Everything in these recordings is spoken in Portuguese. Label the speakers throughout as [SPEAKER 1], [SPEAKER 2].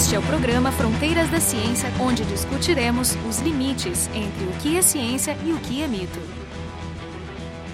[SPEAKER 1] Este é o programa Fronteiras da Ciência, onde discutiremos os limites entre o que é ciência e o que é mito.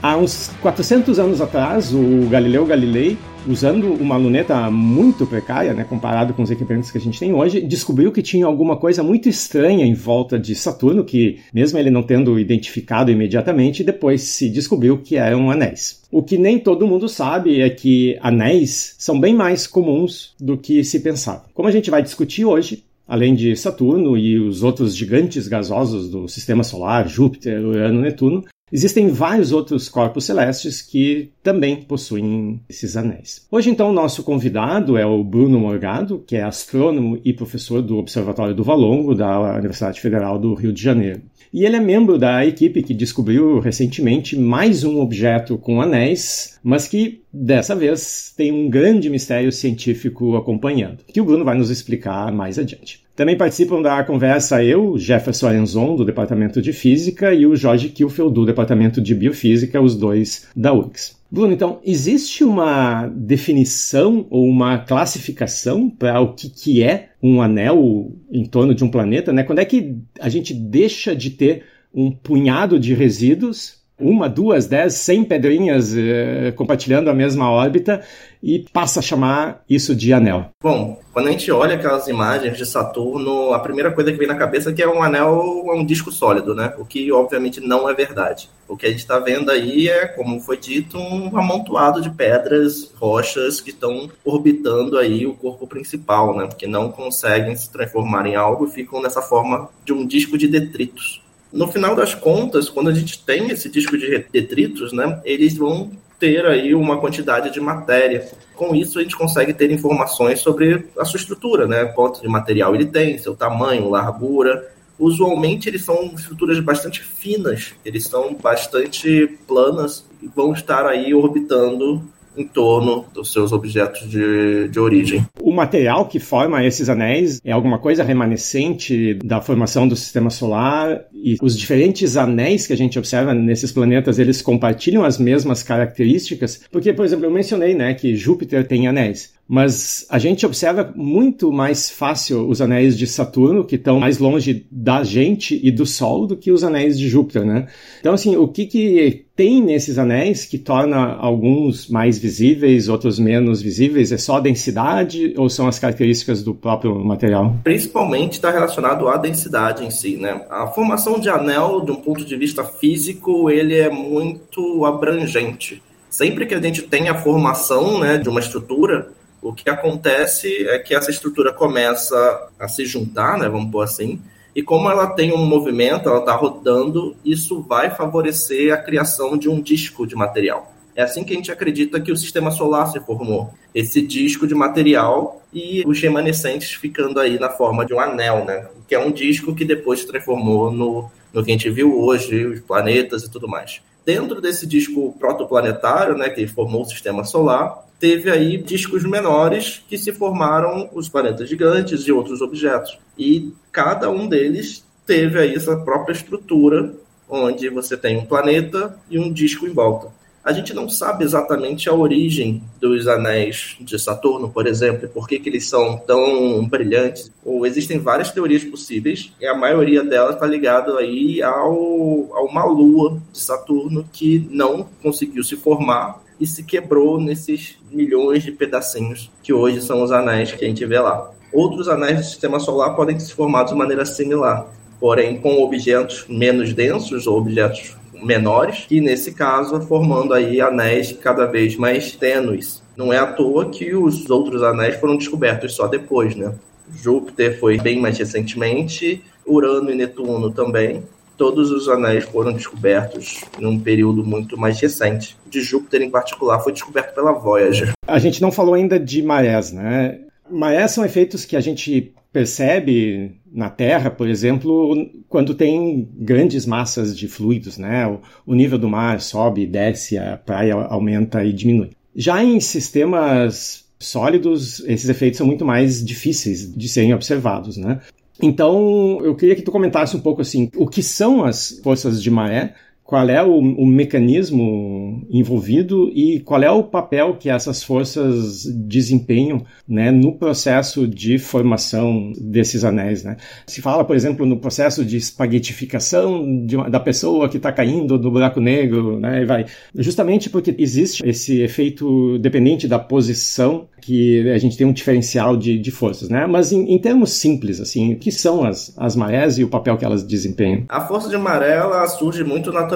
[SPEAKER 2] Há uns 400 anos atrás, o Galileu Galilei, usando uma luneta muito precária, né, comparado com os equipamentos que a gente tem hoje, descobriu que tinha alguma coisa muito estranha em volta de Saturno, que, mesmo ele não tendo identificado imediatamente, depois se descobriu que eram anéis. O que nem todo mundo sabe é que anéis são bem mais comuns do que se pensava. Como a gente vai discutir hoje, além de Saturno e os outros gigantes gasosos do sistema solar, Júpiter, Urano, Netuno, Existem vários outros corpos celestes que também possuem esses anéis. Hoje, então, o nosso convidado é o Bruno Morgado, que é astrônomo e professor do Observatório do Valongo, da Universidade Federal do Rio de Janeiro. E ele é membro da equipe que descobriu recentemente mais um objeto com anéis, mas que dessa vez tem um grande mistério científico acompanhando, que o Bruno vai nos explicar mais adiante. Também participam da conversa eu, Jefferson Arenzon, do Departamento de Física, e o Jorge Kilfeld, do Departamento de Biofísica, os dois da UX. Bruno, então, existe uma definição ou uma classificação para o que, que é um anel em torno de um planeta? Né? Quando é que a gente deixa de ter um punhado de resíduos uma, duas, dez, cem pedrinhas eh, compartilhando a mesma órbita e passa a chamar isso de anel.
[SPEAKER 3] Bom, quando a gente olha aquelas imagens de Saturno, a primeira coisa que vem na cabeça é que é um anel, é um disco sólido, né? O que obviamente não é verdade. O que a gente está vendo aí é, como foi dito, um amontoado de pedras, rochas que estão orbitando aí o corpo principal, né? Que não conseguem se transformar em algo e ficam nessa forma de um disco de detritos. No final das contas, quando a gente tem esse disco de detritos, né, eles vão ter aí uma quantidade de matéria. Com isso, a gente consegue ter informações sobre a sua estrutura, né? Quanto de material ele tem, seu tamanho, largura. Usualmente, eles são estruturas bastante finas, eles são bastante planas e vão estar aí orbitando em torno dos seus objetos de, de origem.
[SPEAKER 2] O material que forma esses anéis é alguma coisa remanescente da formação do sistema solar e os diferentes anéis que a gente observa nesses planetas, eles compartilham as mesmas características? Porque, por exemplo, eu mencionei né, que Júpiter tem anéis mas a gente observa muito mais fácil os anéis de Saturno, que estão mais longe da gente e do Sol, do que os anéis de Júpiter, né? Então, assim, o que, que tem nesses anéis que torna alguns mais visíveis, outros menos visíveis? É só a densidade ou são as características do próprio material?
[SPEAKER 3] Principalmente está relacionado à densidade em si, né? A formação de anel, de um ponto de vista físico, ele é muito abrangente. Sempre que a gente tem a formação né, de uma estrutura, o que acontece é que essa estrutura começa a se juntar, né, vamos pôr assim, e como ela tem um movimento, ela está rodando, isso vai favorecer a criação de um disco de material. É assim que a gente acredita que o sistema solar se formou. Esse disco de material e os remanescentes ficando aí na forma de um anel, né? Que é um disco que depois se transformou no, no que a gente viu hoje, os planetas e tudo mais. Dentro desse disco protoplanetário, né, que formou o sistema solar, teve aí discos menores que se formaram os planetas gigantes e outros objetos. E cada um deles teve aí essa própria estrutura, onde você tem um planeta e um disco em volta. A gente não sabe exatamente a origem dos anéis de Saturno, por exemplo, por que, que eles são tão brilhantes. Ou existem várias teorias possíveis, e a maioria delas está ligada aí ao, a uma lua de Saturno que não conseguiu se formar e se quebrou nesses milhões de pedacinhos que hoje são os anéis que a gente vê lá. Outros anéis do sistema solar podem ser formados de maneira similar, porém com objetos menos densos ou objetos menores, que nesse caso formando aí anéis cada vez mais tênues. Não é à toa que os outros anéis foram descobertos só depois, né? Júpiter foi bem mais recentemente, Urano e Netuno também, todos os anéis foram descobertos num período muito mais recente. De Júpiter, em particular, foi descoberto pela Voyager.
[SPEAKER 2] A gente não falou ainda de marés, né? Marés são efeitos que a gente percebe na Terra, por exemplo, quando tem grandes massas de fluidos, né? O, nível do mar sobe, desce, a praia aumenta e diminui. Já em sistemas sólidos, esses efeitos são muito mais difíceis de serem observados, né? Então, eu queria que tu comentasse um pouco assim, o que são as forças de maré, qual é o, o, mecanismo envolvido e qual é o papel que essas forças desempenham né, no processo de formação desses anéis. Né? Se fala, por exemplo, no processo de espaguetificação de uma, da pessoa que está caindo do buraco negro, né, e vai. justamente porque existe esse efeito dependente da posição que a gente tem um diferencial de, de forças, né? Mas em, em, termos simples, assim, o que são as, as marés e o papel que elas desempenham?
[SPEAKER 3] A força de maré ela surge muito naturalmente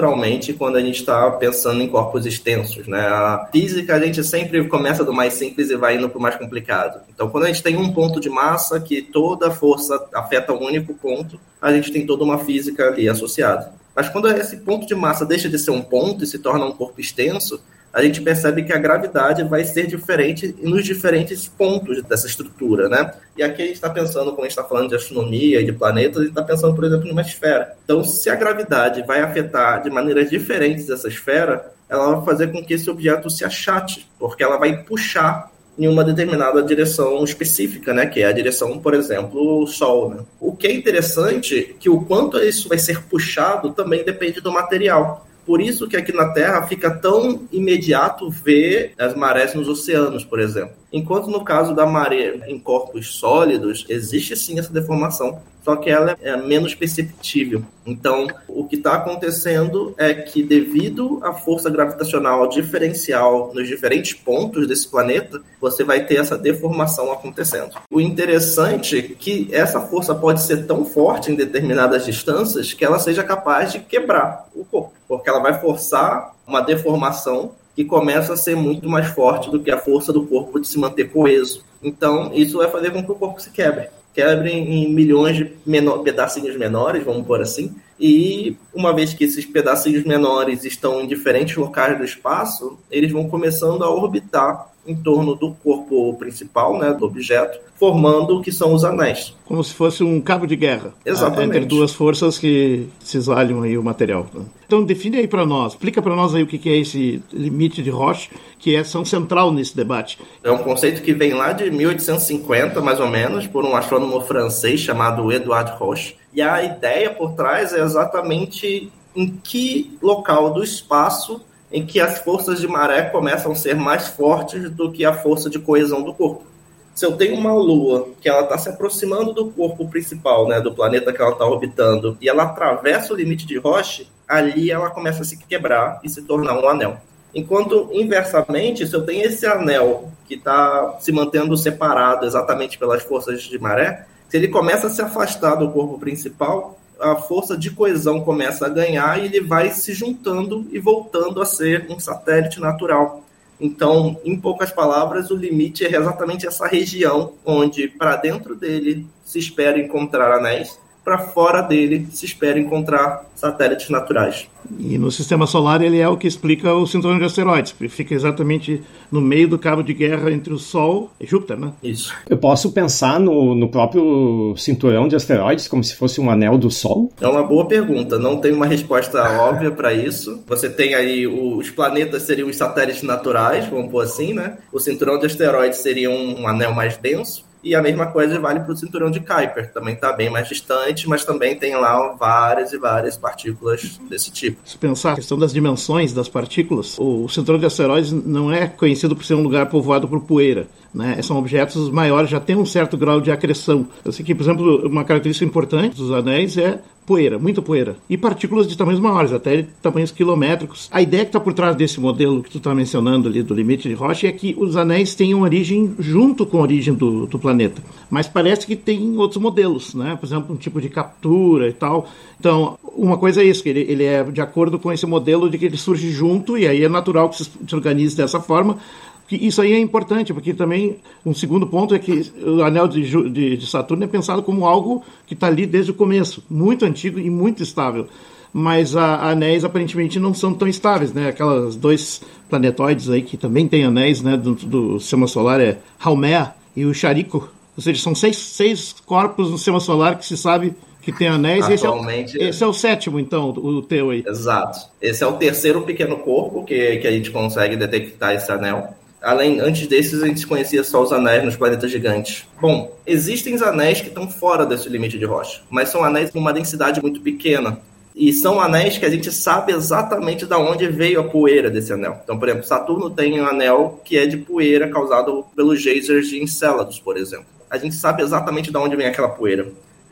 [SPEAKER 3] quando a gente está pensando em corpos extensos, né? A física a gente sempre começa do mais simples e vai indo para o mais complicado. Então, quando a gente tem um ponto de massa que toda força afeta um único ponto, a gente tem toda uma física ali associada. Mas quando esse ponto de massa deixa de ser um ponto e se torna um corpo extenso, a gente percebe que a gravidade vai ser diferente nos diferentes pontos dessa estrutura, né? E aqui a gente está pensando, quando a gente está falando de astronomia e de planetas, a gente está pensando, por exemplo, numa esfera. Então, se a gravidade vai afetar de maneiras diferentes essa esfera, ela vai fazer com que esse objeto se achate, porque ela vai puxar em uma determinada direção específica, né? Que é a direção, por exemplo, o Sol. Né? O que é interessante é que o quanto isso vai ser puxado também depende do material. Por isso que aqui na Terra fica tão imediato ver as marés nos oceanos, por exemplo. Enquanto no caso da maré em corpos sólidos, existe sim essa deformação, só que ela é menos perceptível. Então, o que está acontecendo é que, devido à força gravitacional diferencial nos diferentes pontos desse planeta, você vai ter essa deformação acontecendo. O interessante é que essa força pode ser tão forte em determinadas distâncias que ela seja capaz de quebrar o corpo, porque ela vai forçar uma deformação que começa a ser muito mais forte do que a força do corpo de se manter coeso. Então, isso vai fazer com que o corpo se quebre. Quebre em milhões de menor, pedacinhos menores, vamos por assim. E uma vez que esses pedacinhos menores estão em diferentes locais do espaço, eles vão começando a orbitar em torno do corpo principal, né, do objeto, formando o que são os anéis.
[SPEAKER 4] Como se fosse um cabo de guerra.
[SPEAKER 3] Exatamente.
[SPEAKER 4] Entre duas forças que cisalham aí o material. Né? Então define aí para nós, explica para nós aí o que é esse limite de Roche, que é ação central nesse debate.
[SPEAKER 3] É um conceito que vem lá de 1850, mais ou menos, por um astrônomo francês chamado Edouard Roche. E a ideia por trás é exatamente em que local do espaço em que as forças de maré começam a ser mais fortes do que a força de coesão do corpo. Se eu tenho uma lua que ela está se aproximando do corpo principal, né, do planeta que ela está orbitando, e ela atravessa o limite de Roche, ali ela começa a se quebrar e se tornar um anel. Enquanto, inversamente, se eu tenho esse anel que está se mantendo separado exatamente pelas forças de maré, se ele começa a se afastar do corpo principal, a força de coesão começa a ganhar e ele vai se juntando e voltando a ser um satélite natural. Então, em poucas palavras, o limite é exatamente essa região onde, para dentro dele, se espera encontrar anéis para fora dele se espera encontrar satélites naturais.
[SPEAKER 4] E no sistema solar ele é o que explica o cinturão de asteroides, que fica exatamente no meio do cabo de guerra entre o Sol e Júpiter, né?
[SPEAKER 3] Isso.
[SPEAKER 2] Eu posso pensar no, no próprio cinturão de asteroides como se fosse um anel do Sol?
[SPEAKER 3] É uma boa pergunta. Não tem uma resposta óbvia para isso. Você tem aí os planetas seriam os satélites naturais, vamos pôr assim, né? O cinturão de asteroides seria um anel mais denso e a mesma coisa vale para o cinturão de Kuiper, também está bem mais distante, mas também tem lá várias e várias partículas desse tipo.
[SPEAKER 4] Se pensar a questão das dimensões das partículas, o cinturão de asteroides não é conhecido por ser um lugar povoado por poeira. Né? São objetos maiores, já tem um certo grau de acreção. Eu sei que, por exemplo, uma característica importante dos anéis é poeira, muita poeira. E partículas de tamanhos maiores, até tamanhos quilométricos. A ideia que está por trás desse modelo que tu está mencionando ali do limite de Roche é que os anéis tenham origem junto com a origem do, do planeta. Mas parece que tem outros modelos, né? Por exemplo, um tipo de captura e tal. Então, uma coisa é isso, que ele, ele é de acordo com esse modelo de que ele surge junto, e aí é natural que se, organize dessa forma, isso aí é importante, porque também um segundo ponto é que o anel de, de, de Saturno é pensado como algo que está ali desde o começo, muito antigo e muito estável. Mas a, anéis aparentemente não são tão estáveis, né? Aquelas dois planetóides aí que também têm anéis, né? Do, do sistema solar é Haumea e o Charico. Ou seja, são seis, seis corpos no sistema solar que se sabe que tem anéis.
[SPEAKER 3] Atualmente,
[SPEAKER 4] esse é, o, esse é o sétimo, então, o teu aí.
[SPEAKER 3] Exato. Esse é o terceiro pequeno corpo que, que a gente consegue detectar esse anel. Além, antes desses, a gente conhecia só os anéis nos planetas gigantes. Bom, existem anéis que estão fora desse limite de rocha, mas são anéis com uma densidade muito pequena. E são anéis que a gente sabe exatamente de onde veio a poeira desse anel. Então, por exemplo, Saturno tem um anel que é de poeira causado pelos geysers de Encélados, por exemplo. A gente sabe exatamente de onde vem aquela poeira.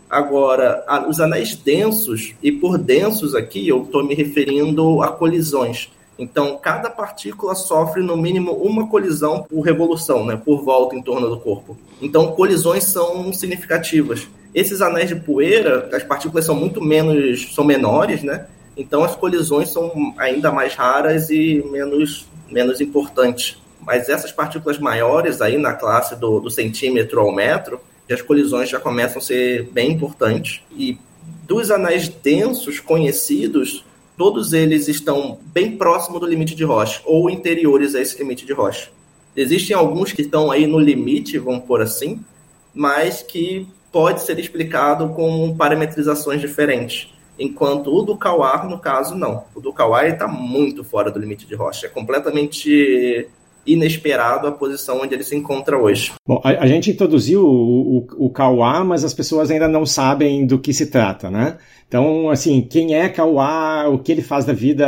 [SPEAKER 3] Agora, os anéis densos, e por densos aqui eu estou me referindo a colisões. Então, cada partícula sofre no mínimo uma colisão por revolução, né, por volta em torno do corpo. Então, colisões são significativas. Esses anéis de poeira, as partículas são muito menos, são menores, né? Então, as colisões são ainda mais raras e menos, menos importantes. Mas essas partículas maiores aí na classe do, do centímetro ao metro, as colisões já começam a ser bem importantes. E dos anéis densos conhecidos, todos eles estão bem próximo do limite de Roche, ou interiores a esse limite de Roche. Existem alguns que estão aí no limite, vamos por assim, mas que pode ser explicado com parametrizações diferentes. Enquanto o do Kawar, no caso, não. O do Kawar está muito fora do limite de Roche. É completamente inesperado a posição onde ele se encontra hoje.
[SPEAKER 2] Bom, a, a gente introduziu o, o, o Kauá, mas as pessoas ainda não sabem do que se trata, né? Então, assim, quem é Kauá, o que ele faz da vida,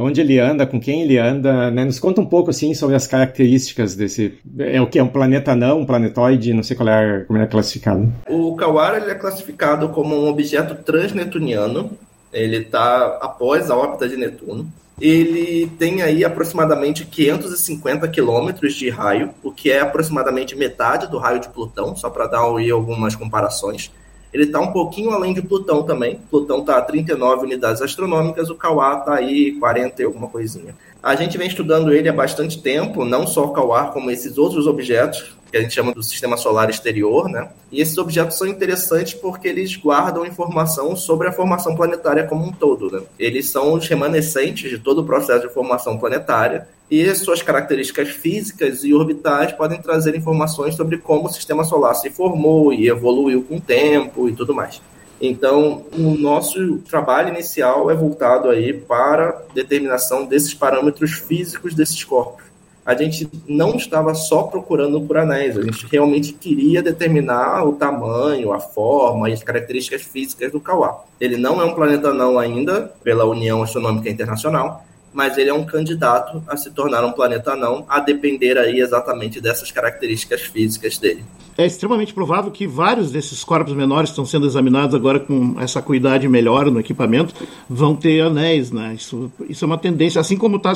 [SPEAKER 2] onde ele anda, com quem ele anda, né? Nos conta um pouco, assim, sobre as características desse... É o que? É um planeta não, um planetoide? Não sei qual é, como ele é classificado.
[SPEAKER 3] O Kauá, ele é classificado como um objeto transnetuniano. Ele está após a órbita de Netuno ele tem aí aproximadamente 550 quilômetros de raio, o que é aproximadamente metade do raio de Plutão, só para dar aí algumas comparações. Ele está um pouquinho além de Plutão também. Plutão está a 39 unidades astronômicas, o Kawá está aí 40 e alguma coisinha. A gente vem estudando ele há bastante tempo, não só o Kawá, como esses outros objetos que a gente chama do sistema solar exterior, né? E esses objetos são interessantes porque eles guardam informação sobre a formação planetária como um todo, né? Eles são os remanescentes de todo o processo de formação planetária e suas características físicas e orbitais podem trazer informações sobre como o sistema solar se formou e evoluiu com o tempo e tudo mais. Então, o nosso trabalho inicial é voltado aí para determinação desses parâmetros físicos desses corpos a gente não estava só procurando por anéis, a gente realmente queria determinar o tamanho, a forma e as características físicas do Kawá. Ele não é um planeta não ainda, pela União Astronômica Internacional, mas ele é um candidato a se tornar um planeta não, a depender aí exatamente dessas características físicas dele.
[SPEAKER 4] É extremamente provável que vários desses corpos menores estão sendo examinados agora com essa acuidade melhor no equipamento vão ter anéis, né? Isso, isso é uma tendência, assim como está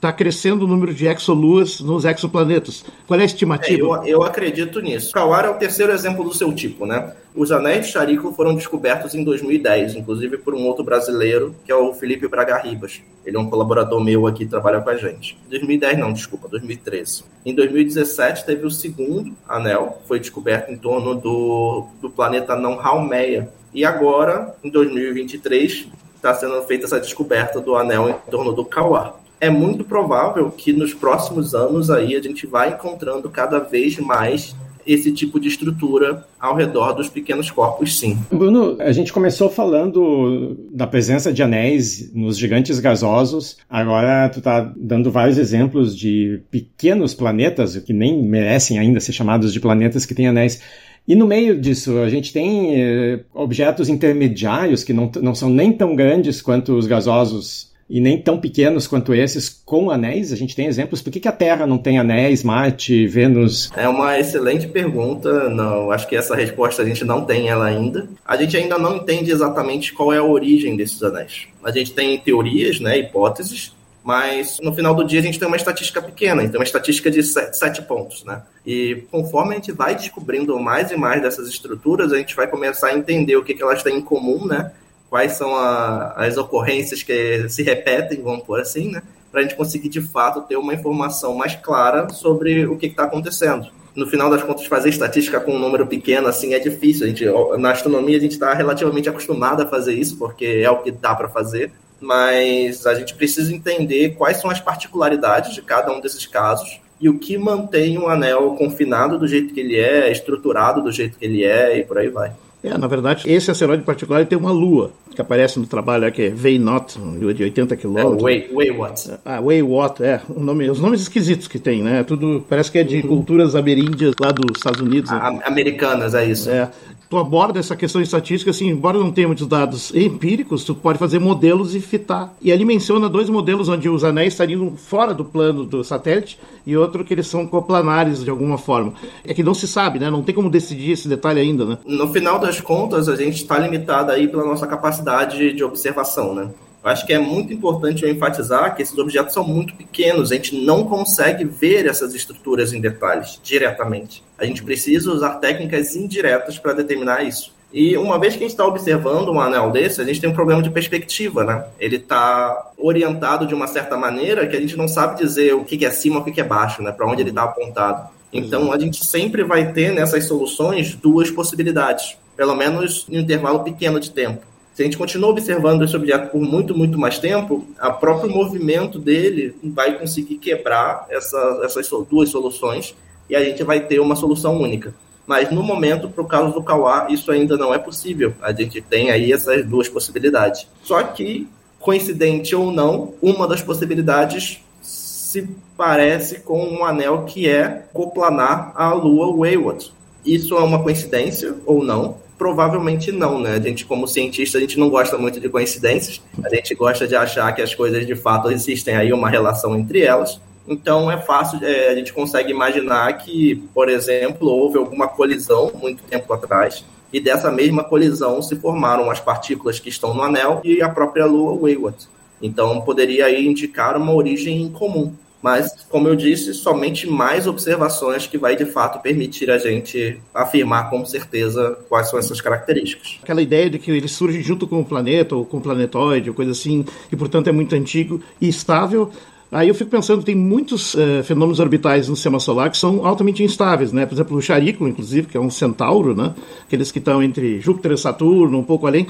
[SPEAKER 4] tá crescendo o número de exoluas nos exoplanetas. Qual é a estimativa?
[SPEAKER 3] É, eu, eu acredito nisso. Kawara é o terceiro exemplo do seu tipo, né? Os anéis de Charico foram descobertos em 2010, inclusive por um outro brasileiro, que é o Felipe Braga Ribas. Ele é um colaborador meu aqui, trabalha com a gente. 2010 não, desculpa, 2013. Em 2017 teve o segundo anel, foi descoberto em torno do, do planeta não Haumea. E agora, em 2023, está sendo feita essa descoberta do anel em torno do Kauá. É muito provável que nos próximos anos aí a gente vai encontrando cada vez mais esse tipo de estrutura ao redor dos pequenos corpos, sim.
[SPEAKER 2] Bruno, a gente começou falando da presença de anéis nos gigantes gasosos. Agora tu está dando vários exemplos de pequenos planetas que nem merecem ainda ser chamados de planetas que têm anéis. E no meio disso, a gente tem eh, objetos intermediários que não, não são nem tão grandes quanto os gasosos e nem tão pequenos quanto esses com anéis? A gente tem exemplos. Por que, que a Terra não tem anéis, Marte, Vênus?
[SPEAKER 3] É uma excelente pergunta. Não, acho que essa resposta a gente não tem ela ainda. A gente ainda não entende exatamente qual é a origem desses anéis. A gente tem teorias, né, hipóteses, mas no final do dia a gente tem uma estatística pequena, então uma estatística de sete, sete, pontos, né? E conforme a gente vai descobrindo mais e mais dessas estruturas, a gente vai começar a entender o que, que elas têm em comum, né? Quais são a, as ocorrências que se repetem, vamos por assim, né? Para a gente conseguir de fato ter uma informação mais clara sobre o que está acontecendo. No final das contas, fazer estatística com um número pequeno assim é difícil. A gente, na astronomia a gente está relativamente acostumado a fazer isso, porque é o que dá para fazer. Mas a gente precisa entender quais são as particularidades de cada um desses casos e o que mantém um anel confinado do jeito que ele é, estruturado do jeito que ele é e por aí vai.
[SPEAKER 4] É, na verdade, esse asteroide particular tem uma lua que aparece no trabalho, que é Veynot, lua de 80 quilômetros.
[SPEAKER 3] É, Waywat.
[SPEAKER 4] Ah, Waywat, é. O nome, os nomes esquisitos que tem, né? Tudo parece que é de uhum. culturas ameríndias lá dos Estados Unidos.
[SPEAKER 3] Né? Americanas, é isso.
[SPEAKER 4] É. tu aborda essa questão estatística, assim, embora não tenha muitos dados empíricos, tu pode fazer modelos e fitar. E ele menciona dois modelos onde os anéis estariam fora do plano do satélite e outro que eles são coplanares de alguma forma. É que não se sabe, né? Não tem como decidir esse detalhe ainda, né?
[SPEAKER 3] No final das contas, a gente está limitado aí pela nossa capacidade de observação, né? Acho que é muito importante eu enfatizar que esses objetos são muito pequenos, a gente não consegue ver essas estruturas em detalhes diretamente. A gente precisa usar técnicas indiretas para determinar isso. E uma vez que a gente está observando um anel desse, a gente tem um problema de perspectiva, né? Ele está orientado de uma certa maneira que a gente não sabe dizer o que é cima o que é baixo, né? Para onde ele está apontado. Então a gente sempre vai ter nessas soluções duas possibilidades, pelo menos em um intervalo pequeno de tempo. Se a gente continua observando esse objeto por muito, muito mais tempo, o próprio movimento dele vai conseguir quebrar essa, essas duas soluções e a gente vai ter uma solução única. Mas no momento, para o caso do Kawá, isso ainda não é possível. A gente tem aí essas duas possibilidades. Só que, coincidente ou não, uma das possibilidades se parece com um anel que é coplanar a Lua Wayward. Isso é uma coincidência ou não? Provavelmente não, né? A gente, como cientista, a gente não gosta muito de coincidências. A gente gosta de achar que as coisas de fato existem aí uma relação entre elas. Então é fácil, é, a gente consegue imaginar que, por exemplo, houve alguma colisão muito tempo atrás e dessa mesma colisão se formaram as partículas que estão no anel e a própria Lua Wayward. Então poderia aí indicar uma origem comum mas, como eu disse, somente mais observações que vai de fato permitir a gente afirmar com certeza quais são essas características.
[SPEAKER 4] Aquela ideia de que ele surge junto com o planeta ou com o planetoide, ou coisa assim, e portanto é muito antigo e estável, Aí eu fico pensando que tem muitos uh, fenômenos orbitais no sistema solar que são altamente instáveis, né? Por exemplo, o Charico, inclusive, que é um centauro, né? Aqueles que estão entre Júpiter e Saturno, um pouco além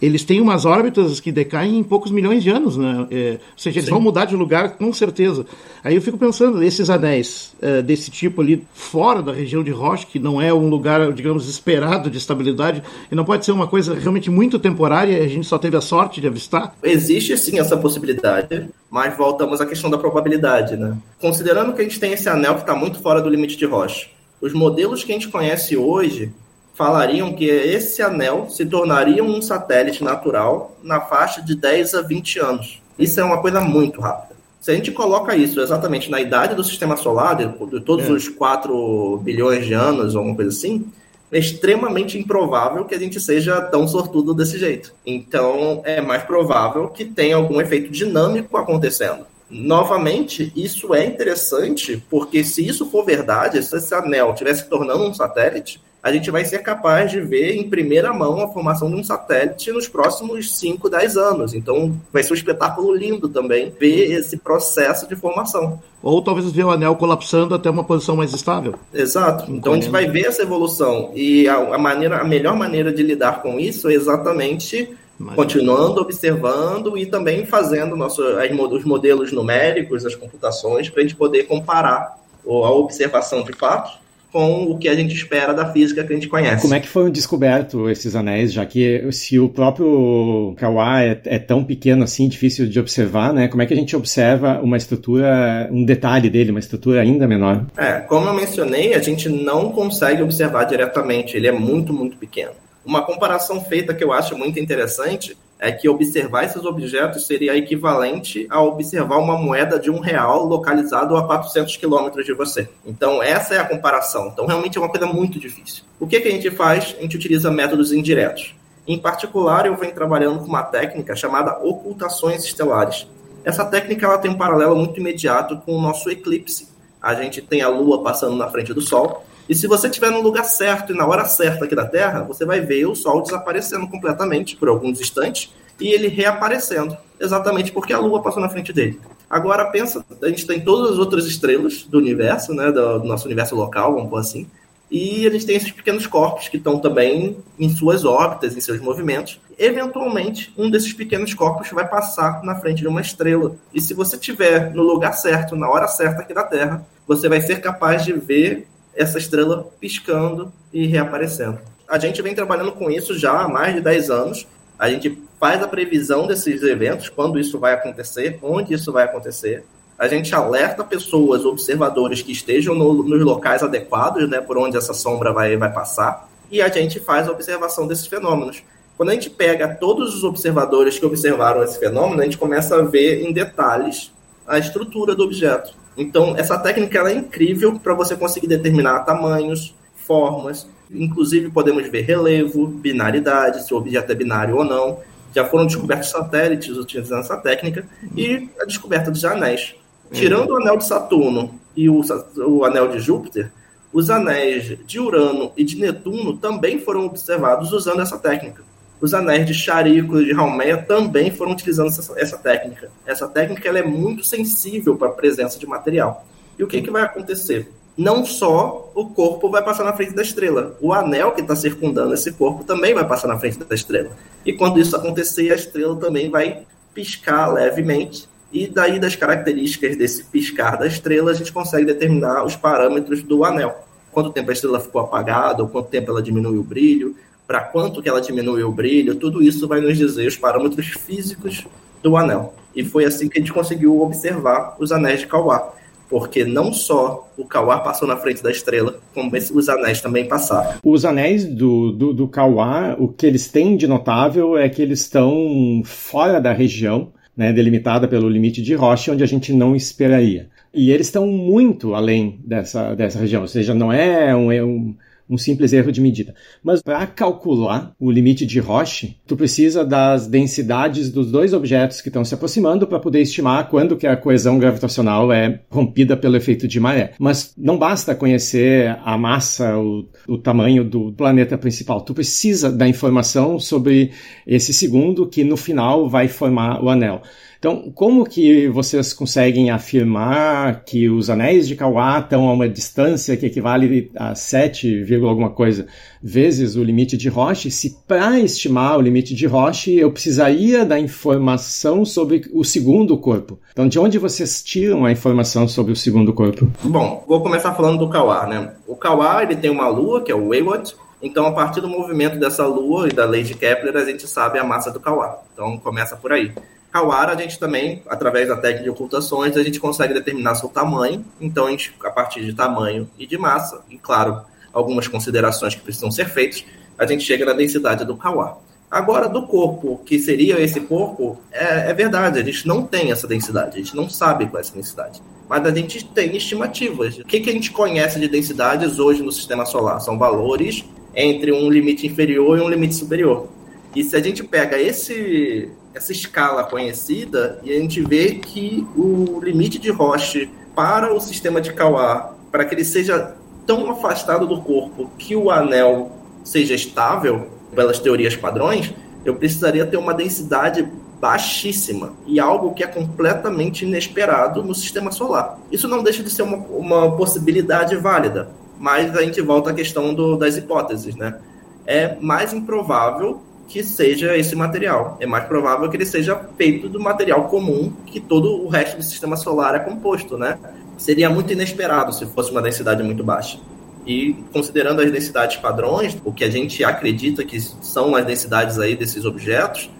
[SPEAKER 4] eles têm umas órbitas que decaem em poucos milhões de anos, né? É, ou seja, eles Sim. vão mudar de lugar com certeza. Aí eu fico pensando, esses anéis é, desse tipo ali, fora da região de Roche, que não é um lugar, digamos, esperado de estabilidade, e não pode ser uma coisa realmente muito temporária, a gente só teve a sorte de avistar?
[SPEAKER 3] Existe sim essa possibilidade, mas voltamos à questão da probabilidade, né? Considerando que a gente tem esse anel que está muito fora do limite de Roche, os modelos que a gente conhece hoje falariam que esse anel se tornaria um satélite natural na faixa de 10 a 20 anos. Isso é uma coisa muito rápida. Se a gente coloca isso exatamente na idade do sistema solar, de, de todos é. os 4 bilhões de anos, ou alguma coisa assim, é extremamente improvável que a gente seja tão sortudo desse jeito. Então, é mais provável que tenha algum efeito dinâmico acontecendo. Novamente, isso é interessante, porque se isso for verdade, se esse anel estivesse se tornando um satélite, a gente vai ser capaz de ver em primeira mão a formação de um satélite nos próximos 5, 10 anos. Então, vai ser um espetáculo lindo também ver esse processo de formação.
[SPEAKER 4] Ou talvez ver o anel colapsando até uma posição mais estável.
[SPEAKER 3] Exato. Então, a gente vai ver essa evolução. E a, a, maneira, a melhor maneira de lidar com isso é exatamente continuando observando e também fazendo nosso, os modelos numéricos, as computações, para a gente poder comparar a observação de fato com o que a gente espera da física que a gente conhece.
[SPEAKER 2] Como é que foram descobertos esses anéis, já que se o próprio Kawá é, é, tão pequeno assim, difícil de observar, né? Como é que a gente observa uma estrutura, um detalhe dele, uma estrutura ainda menor?
[SPEAKER 3] É, como eu mencionei, a gente não consegue observar diretamente, ele é muito, muito pequeno. Uma comparação feita que eu acho muito interessante é que observar esses objetos seria equivalente a observar uma moeda de um real localizado a 400 quilômetros de você. Então, essa é a comparação. Então, realmente é uma coisa muito difícil. O que, que a gente faz? A gente utiliza métodos indiretos. Em particular, eu venho trabalhando com uma técnica chamada ocultações estelares. Essa técnica ela tem um paralelo muito imediato com o nosso eclipse. A gente tem a Lua passando na frente do Sol e se você estiver no lugar certo e na hora certa aqui da Terra, você vai ver o Sol desaparecendo completamente por alguns instantes e ele reaparecendo, exatamente porque a Lua passou na frente dele. Agora pensa, a gente tem todas as outras estrelas do universo, né, do, nosso universo local, vamos pôr assim, e a gente tem esses pequenos corpos que estão também em suas órbitas, em seus movimentos. Eventualmente, um desses pequenos corpos vai passar na frente de uma estrela. E se você estiver no lugar certo, na hora certa aqui da Terra, você vai ser capaz de ver essa estrela piscando e reaparecendo. A gente vem trabalhando com isso já há mais de 10 anos. A gente faz a previsão desses eventos, quando isso vai acontecer, onde isso vai acontecer. A gente alerta pessoas, observadores que estejam no, nos locais adequados, né, por onde essa sombra vai, vai passar. e a gente faz a observação desses fenômenos. Quando a gente pega todos os observadores que observaram esse fenômeno, a gente começa a ver em detalhes a estrutura do objeto. Então, essa técnica é incrível para você conseguir determinar tamanhos, formas, inclusive podemos ver relevo, binaridade, se o objeto é binário ou não. Já foram descobertos satélites utilizando essa técnica e a descoberta dos anéis. Tirando o anel de Saturno e o, o anel de Júpiter, os anéis de Urano e de Netuno também foram observados usando essa técnica. Os anéis de Charico e de Haumea também foram utilizando essa, essa técnica. Essa técnica ela é muito sensível para a presença de material. E o que, que vai acontecer? Não só o corpo vai passar na frente da estrela, o anel que está circundando esse corpo também vai passar na frente da estrela. E quando isso acontecer, a estrela também vai piscar levemente. E daí das características desse piscar da estrela, a gente consegue determinar os parâmetros do anel. Quanto tempo a estrela ficou apagada, ou quanto tempo ela diminuiu o brilho, para quanto que ela diminuiu o brilho, tudo isso vai nos dizer os parâmetros físicos do anel. E foi assim que a gente conseguiu observar os anéis de Kauar, porque não só o Kauar passou na frente da estrela, como os anéis também passaram.
[SPEAKER 2] Os anéis do, do, do Kauar, o que eles têm de notável é que eles estão fora da região né, delimitada pelo limite de Roche, onde a gente não esperaria. E eles estão muito além dessa, dessa região, ou seja, não é um, é um um simples erro de medida. Mas para calcular o limite de Roche, tu precisa das densidades dos dois objetos que estão se aproximando para poder estimar quando que a coesão gravitacional é rompida pelo efeito de maré. Mas não basta conhecer a massa, o, o tamanho do planeta principal. Tu precisa da informação sobre esse segundo que no final vai formar o anel. Então, como que vocês conseguem afirmar que os anéis de Kauá estão a uma distância que equivale a 7, alguma coisa vezes o limite de Roche, se para estimar o limite de Roche eu precisaria da informação sobre o segundo corpo? Então, de onde vocês tiram a informação sobre o segundo corpo?
[SPEAKER 3] Bom, vou começar falando do Kauá, né? O Kauá, ele tem uma lua, que é o Wayward, então, a partir do movimento dessa lua e da lei de Kepler, a gente sabe a massa do Kauá. Então, começa por aí. Kawara, a gente também, através da técnica de ocultações, a gente consegue determinar seu tamanho. Então, a, gente, a partir de tamanho e de massa, e claro, algumas considerações que precisam ser feitas, a gente chega na densidade do Kawar. Agora, do corpo, que seria esse corpo, é, é, verdade, a gente não tem essa densidade, a gente não sabe qual é essa densidade. Mas a gente tem estimativas. O que, que a gente conhece de densidades hoje no sistema solar? São valores entre um limite inferior e um limite superior. E se a gente pega esse, essa escala conhecida e a gente vê que o limite de Roche para o sistema de Kawar, para que ele seja tão afastado do corpo que o anel seja estável, pelas teorias padrões, eu precisaria ter uma densidade baixíssima e algo que é completamente inesperado no sistema solar. Isso não deixa de ser uma, uma possibilidade válida, mas a gente volta à questão do, das hipóteses, né? É mais improvável que seja esse material. É mais provável que ele seja feito do material comum que todo o resto do sistema solar é composto, né? Seria muito inesperado se fosse uma densidade muito baixa. E considerando as densidades padrões, o que a gente acredita que são as densidades aí desses objetos,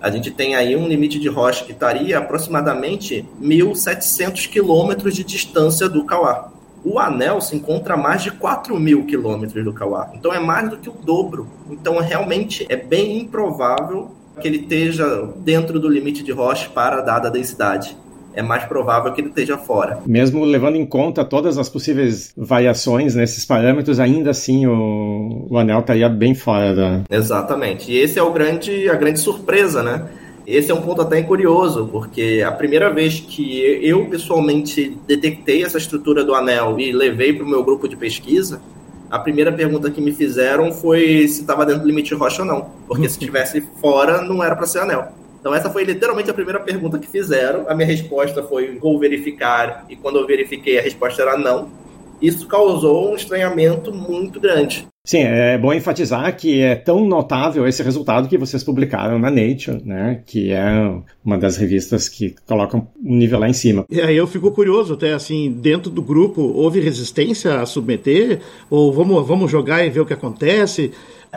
[SPEAKER 3] a gente tem aí um limite de Roche que estaria aproximadamente 1.700 quilômetros de distância do Kawar o anel se encontra a mais de 4 mil quilômetros do Kauá. Então é mais do que o dobro. Então realmente é bem improvável que ele esteja dentro do limite de Roche para a dada densidade. É mais provável que ele esteja fora.
[SPEAKER 2] Mesmo levando em conta todas as possíveis variações nesses parâmetros, ainda assim o, o anel estaria bem fora da.
[SPEAKER 3] Exatamente. E esse é o grande, a grande surpresa, né? Esse é um ponto até curioso, porque a primeira vez que eu pessoalmente detectei essa estrutura do anel e levei para o meu grupo de pesquisa, a primeira pergunta que me fizeram foi se estava dentro do limite rocha ou não. Porque se estivesse fora, não era para ser anel. Então essa foi literalmente a primeira pergunta que fizeram. A minha resposta foi vou verificar, e quando eu verifiquei a resposta era não. Isso causou um estranhamento muito grande.
[SPEAKER 2] Sim, é bom enfatizar que é tão notável esse resultado que vocês publicaram na Nature, né? Que é uma das revistas que colocam um nível lá em cima.
[SPEAKER 4] E aí eu fico curioso, até assim, dentro do grupo houve resistência a submeter? Ou vamos, vamos jogar e ver o que acontece?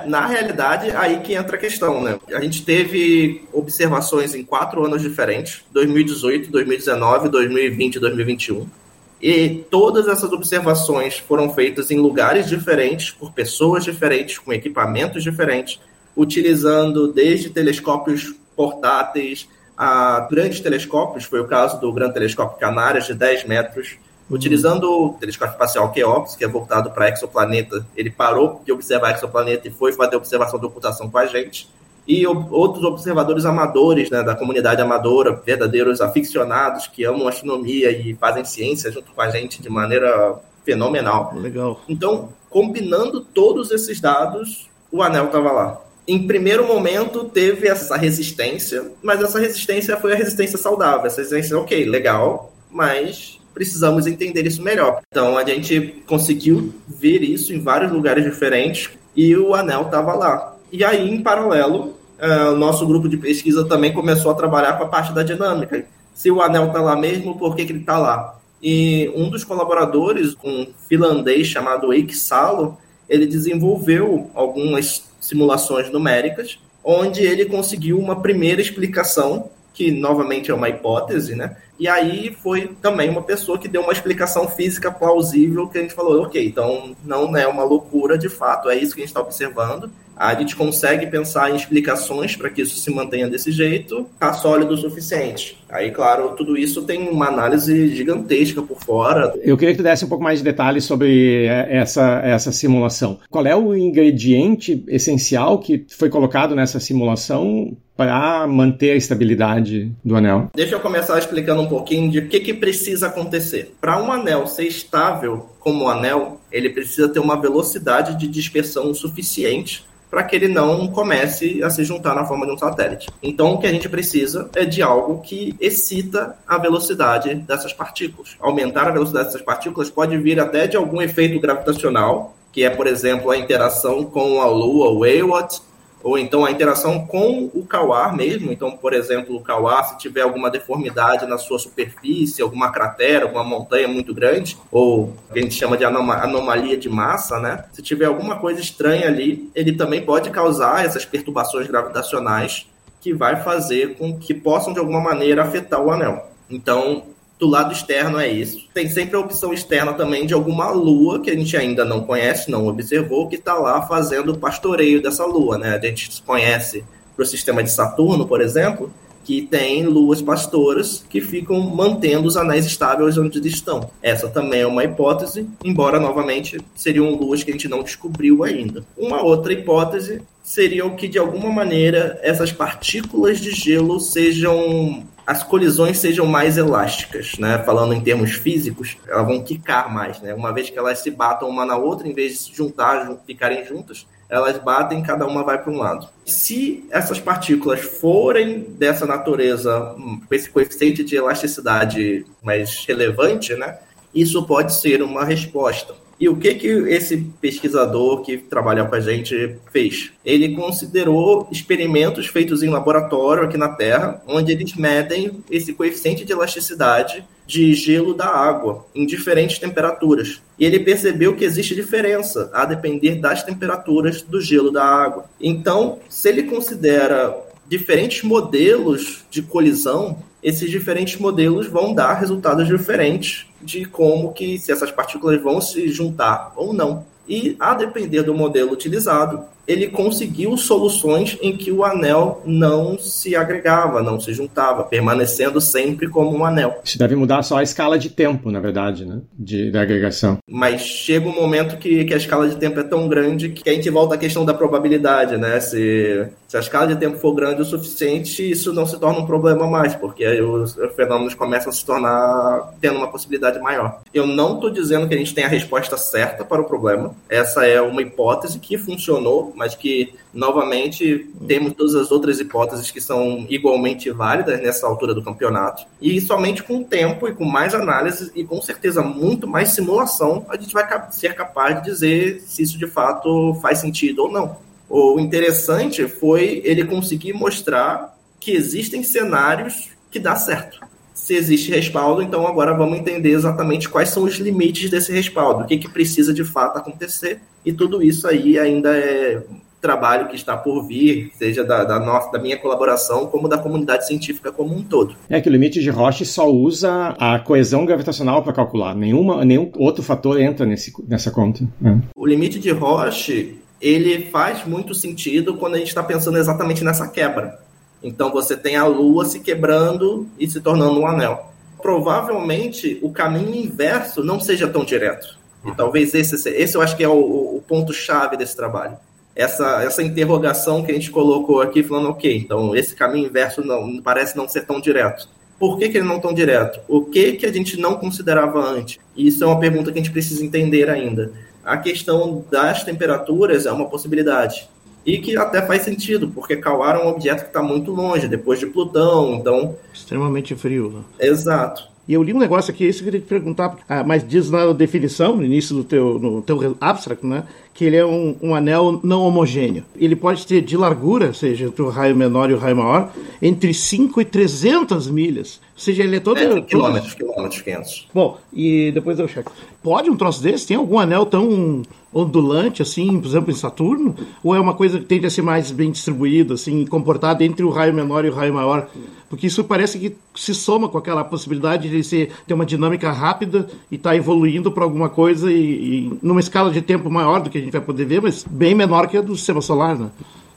[SPEAKER 3] Na realidade, aí que entra a questão, né? A gente teve observações em quatro anos diferentes: 2018, 2019, 2020 e 2021 E todas essas observações foram feitas em lugares diferentes, por pessoas diferentes, com equipamentos diferentes, utilizando desde telescópios portáteis a grandes telescópios, foi o caso do Grande Telescópio Canárias, de 10 metros, utilizando o telescópio espacial Keops, que é voltado para exoplaneta. Ele parou de observar exoplaneta e foi fazer observação de ocultação com a gente. E outros observadores amadores, né, da comunidade amadora, verdadeiros aficionados que amam astronomia e fazem ciência junto com a gente de maneira fenomenal.
[SPEAKER 4] Legal.
[SPEAKER 3] Então, combinando todos esses dados, o anel estava lá em primeiro momento teve essa resistência, mas essa resistência foi a resistência saudável. Essa resistência, ok, legal, mas precisamos entender isso melhor. Então a gente conseguiu ver isso em vários lugares diferentes e o anel estava lá. E aí, em paralelo, uh, o nosso grupo de pesquisa também começou a trabalhar com a parte da dinâmica. Se o anel está lá mesmo, por que, que ele está lá? E um dos colaboradores, um finlandês chamado Eik Salo, ele desenvolveu algumas simulações numéricas, onde ele conseguiu uma primeira explicação, que novamente é uma hipótese, né? E aí foi também uma pessoa que deu uma explicação física plausível que a gente falou, ok, então não é uma loucura de fato, é isso que a gente está observando a gente consegue pensar em explicações para que isso se mantenha desse jeito, está sólido o suficiente. Aí, claro, tudo isso tem uma análise gigantesca por fora.
[SPEAKER 2] Eu queria que tu desse um pouco mais de detalhes sobre essa, essa simulação. Qual é o ingrediente essencial que foi colocado nessa simulação para manter a estabilidade do anel?
[SPEAKER 3] Deixa eu começar explicando um pouquinho de o que, que precisa acontecer. Para um anel ser estável como um anel, ele precisa ter uma velocidade de dispersão suficiente para que ele não comece a se juntar na forma de um satélite. Então, o que a gente precisa é de algo que excita a velocidade dessas partículas. Aumentar a velocidade dessas partículas pode vir até de algum efeito gravitacional, que é, por exemplo, a interação com a Lua, o Wayward, ou então a interação com o Kawar mesmo. Então, por exemplo, o Kawar, se tiver alguma deformidade na sua superfície, alguma cratera, alguma montanha muito grande, ou o que a gente chama de anomalia de massa, né? Se tiver alguma coisa estranha ali, ele também pode causar essas perturbações gravitacionais que vai fazer com que possam de alguma maneira afetar o anel. Então, do lado externo é isso. Tem sempre a opção externa também de alguma lua que a gente ainda não conhece, não observou, que está lá fazendo o pastoreio dessa lua, né? A gente conhece para o sistema de Saturno, por exemplo, que tem luas pastoras que ficam mantendo os anéis estáveis onde eles estão. Essa também é uma hipótese, embora novamente seriam luas que a gente não descobriu ainda. Uma outra hipótese seria que de alguma maneira essas partículas de gelo sejam as colisões sejam mais elásticas, né? Falando em termos físicos, elas vão quicar mais, né? Uma vez que elas se batam uma na outra, em vez de se juntar, ficarem juntas, elas batem, cada uma vai para um lado. Se essas partículas forem dessa natureza, com esse coeficiente de elasticidade mais relevante, né? Isso pode ser uma resposta. E o que que esse pesquisador que trabalha com a gente fez? Ele considerou experimentos feitos em laboratório aqui na Terra, onde eles medem esse coeficiente de elasticidade de gelo da água em diferentes temperaturas. E ele percebeu que existe diferença a depender das temperaturas do gelo da água. Então, se ele considera diferentes modelos de colisão, esses diferentes modelos vão dar resultados diferentes de como que se essas partículas vão se juntar ou não. E a depender do modelo utilizado, ele conseguiu soluções em que o anel não se agregava, não se juntava, permanecendo sempre como um anel.
[SPEAKER 2] Isso deve mudar só a escala de tempo, na verdade, né? De, da agregação.
[SPEAKER 3] Mas chega um momento que, que a escala de tempo é tão grande que a gente volta à questão da probabilidade, né? Se, se a escala de tempo for grande o suficiente, isso não se torna um problema mais, porque aí os fenômenos começam a se tornar tendo uma possibilidade maior. Eu não estou dizendo que a gente tem a resposta certa para o problema. Essa é uma hipótese que funcionou mas que, novamente, temos todas as outras hipóteses que são igualmente válidas nessa altura do campeonato. E somente com o tempo e com mais análise e com certeza muito mais simulação, a gente vai ser capaz de dizer se isso de fato faz sentido ou não. O interessante foi ele conseguir mostrar que existem cenários que dá certo se existe respaldo, então agora vamos entender exatamente quais são os limites desse respaldo, o que, que precisa de fato acontecer, e tudo isso aí ainda é trabalho que está por vir, seja da, da, nossa, da minha colaboração, como da comunidade científica como um todo.
[SPEAKER 2] É que o limite de Roche só usa a coesão gravitacional para calcular, Nenhuma, nenhum outro fator entra nesse, nessa conta. Né?
[SPEAKER 3] O limite de Roche ele faz muito sentido quando a gente está pensando exatamente nessa quebra. Então você tem a Lua se quebrando e se tornando um anel. Provavelmente o caminho inverso não seja tão direto. E talvez esse, esse eu acho que é o, o ponto-chave desse trabalho. Essa, essa interrogação que a gente colocou aqui, falando, ok, então esse caminho inverso não parece não ser tão direto. Por que, que ele não é tão direto? O que, que a gente não considerava antes? Isso é uma pergunta que a gente precisa entender ainda. A questão das temperaturas é uma possibilidade e que até faz sentido, porque Kawar é um objeto que está muito longe, depois de Plutão, então...
[SPEAKER 4] Extremamente frio. Né?
[SPEAKER 3] Exato.
[SPEAKER 4] E eu li um negócio aqui, isso que eu queria te perguntar, ah, mas diz na definição, no início do teu, no teu abstract, né, que ele é um, um, anel não homogêneo. Ele pode ter de largura, ou seja, entre o raio menor e o raio maior, entre 5 e 300 milhas. Ou seja, ele é todo...
[SPEAKER 3] É, quilômetros, quilômetros 500.
[SPEAKER 4] Bom, e depois eu checo. Pode um troço desse? Tem algum anel tão ondulante, assim, por exemplo, em Saturno? Ou é uma coisa que tende a ser mais bem distribuída, assim, comportada entre o raio menor e o raio maior? Porque isso parece que se soma com aquela possibilidade de ser, ter uma dinâmica rápida e estar tá evoluindo para alguma coisa e, e, numa escala de tempo maior do que a gente vai poder ver, mas bem menor que a do sistema solar, né?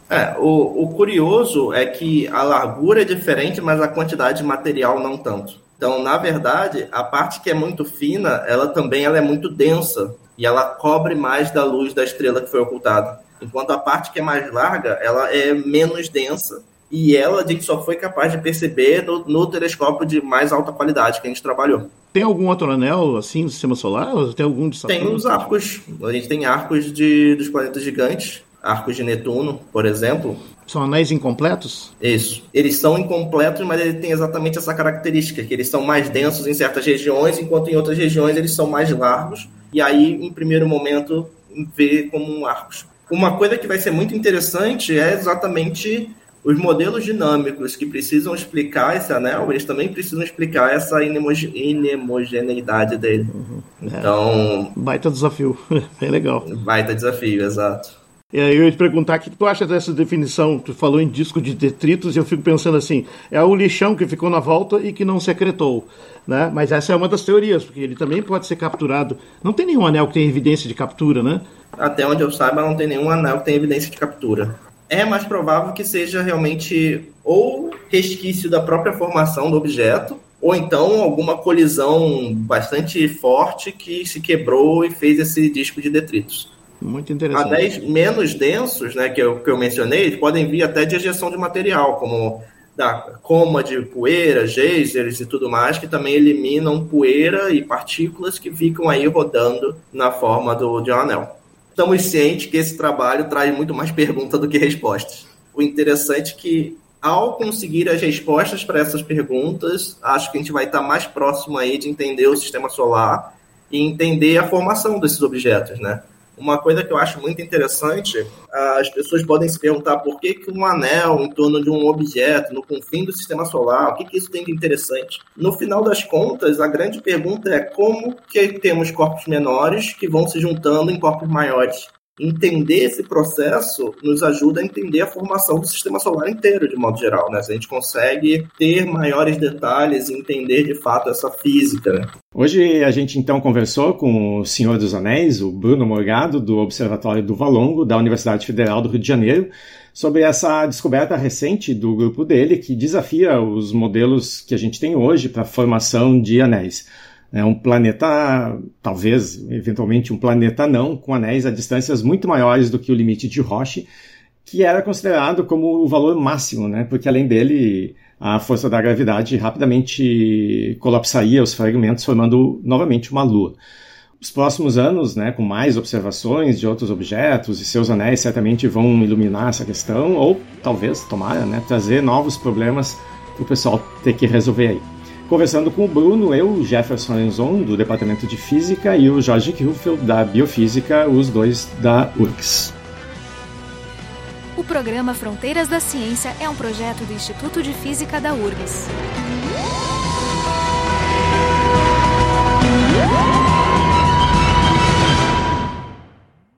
[SPEAKER 3] É, o, o curioso é que a largura é diferente, mas a quantidade de material não tanto. Então, na verdade, a parte que é muito fina, ela também ela é muito densa e ela cobre mais da luz da estrela que foi ocultada. Enquanto a parte que é mais larga, ela é menos densa e ela a gente só foi capaz de perceber no, no, telescópio de mais alta qualidade que a gente trabalhou.
[SPEAKER 4] Tem algum outro anel assim no sistema solar? Ou tem algum de
[SPEAKER 3] Saturno? Tem os arcos. A gente tem arcos de, dos planetas gigantes, arcos de Netuno, por exemplo.
[SPEAKER 4] São anéis incompletos?
[SPEAKER 3] Isso. Eles são incompletos, mas ele tem exatamente essa característica, que eles são mais densos em certas regiões, enquanto em outras regiões eles são mais largos. E aí, em primeiro momento, vê como arcos. Uma coisa que vai ser muito interessante é exatamente os modelos dinâmicos que precisam explicar esse anel, eles também precisam explicar essa inemogeneidade dele. Uhum. É. Então.
[SPEAKER 4] Baita desafio. Bem legal.
[SPEAKER 3] Baita desafio, exato.
[SPEAKER 4] E aí eu ia te perguntar o que tu acha dessa definição? Tu falou em disco de detritos e eu fico pensando assim: é o lixão que ficou na volta e que não secretou. Né? Mas essa é uma das teorias, porque ele também pode ser capturado. Não tem nenhum anel que tenha evidência de captura, né?
[SPEAKER 3] Até onde eu saiba, não tem nenhum anel que tenha evidência de captura é mais provável que seja realmente ou resquício da própria formação do objeto, ou então alguma colisão bastante forte que se quebrou e fez esse disco de detritos.
[SPEAKER 4] Muito interessante.
[SPEAKER 3] Anéis menos densos, né, que eu, que eu mencionei, podem vir até de ejeção de material, como da coma de poeira, geysers e tudo mais, que também eliminam poeira e partículas que ficam aí rodando na forma do, de um anel estamos cientes que esse trabalho traz muito mais perguntas do que respostas. O interessante é que, ao conseguir as respostas para essas perguntas, acho que a gente vai estar mais próximo aí de entender o sistema solar e entender a formação desses objetos, né? Uma coisa que eu acho muito interessante, as pessoas podem se perguntar por que, que um anel em torno de um objeto no confim do sistema solar, o que, que isso tem de interessante? No final das contas, a grande pergunta é como que temos corpos menores que vão se juntando em corpos maiores entender esse processo nos ajuda a entender a formação do sistema solar inteiro, de modo geral. Né? A gente consegue ter maiores detalhes e entender de fato essa física. Né?
[SPEAKER 2] Hoje a gente então conversou com o Senhor dos Anéis, o Bruno Morgado, do Observatório do Valongo, da Universidade Federal do Rio de Janeiro, sobre essa descoberta recente do grupo dele que desafia os modelos que a gente tem hoje para a formação de anéis. É um planeta, talvez, eventualmente um planeta não, com anéis a distâncias muito maiores do que o limite de Roche, que era considerado como o valor máximo, né? porque além dele a força da gravidade rapidamente colapsaria os fragmentos, formando novamente uma lua. Os próximos anos, né, com mais observações de outros objetos e seus anéis, certamente vão iluminar essa questão, ou talvez, tomara, né, trazer novos problemas para o pessoal ter que resolver aí. Conversando com o Bruno, eu, Jefferson Enzon, do Departamento de Física, e o Jorge Kilfeld, da Biofísica, os dois da URGS.
[SPEAKER 1] O programa Fronteiras da Ciência é um projeto do Instituto de Física da URGS.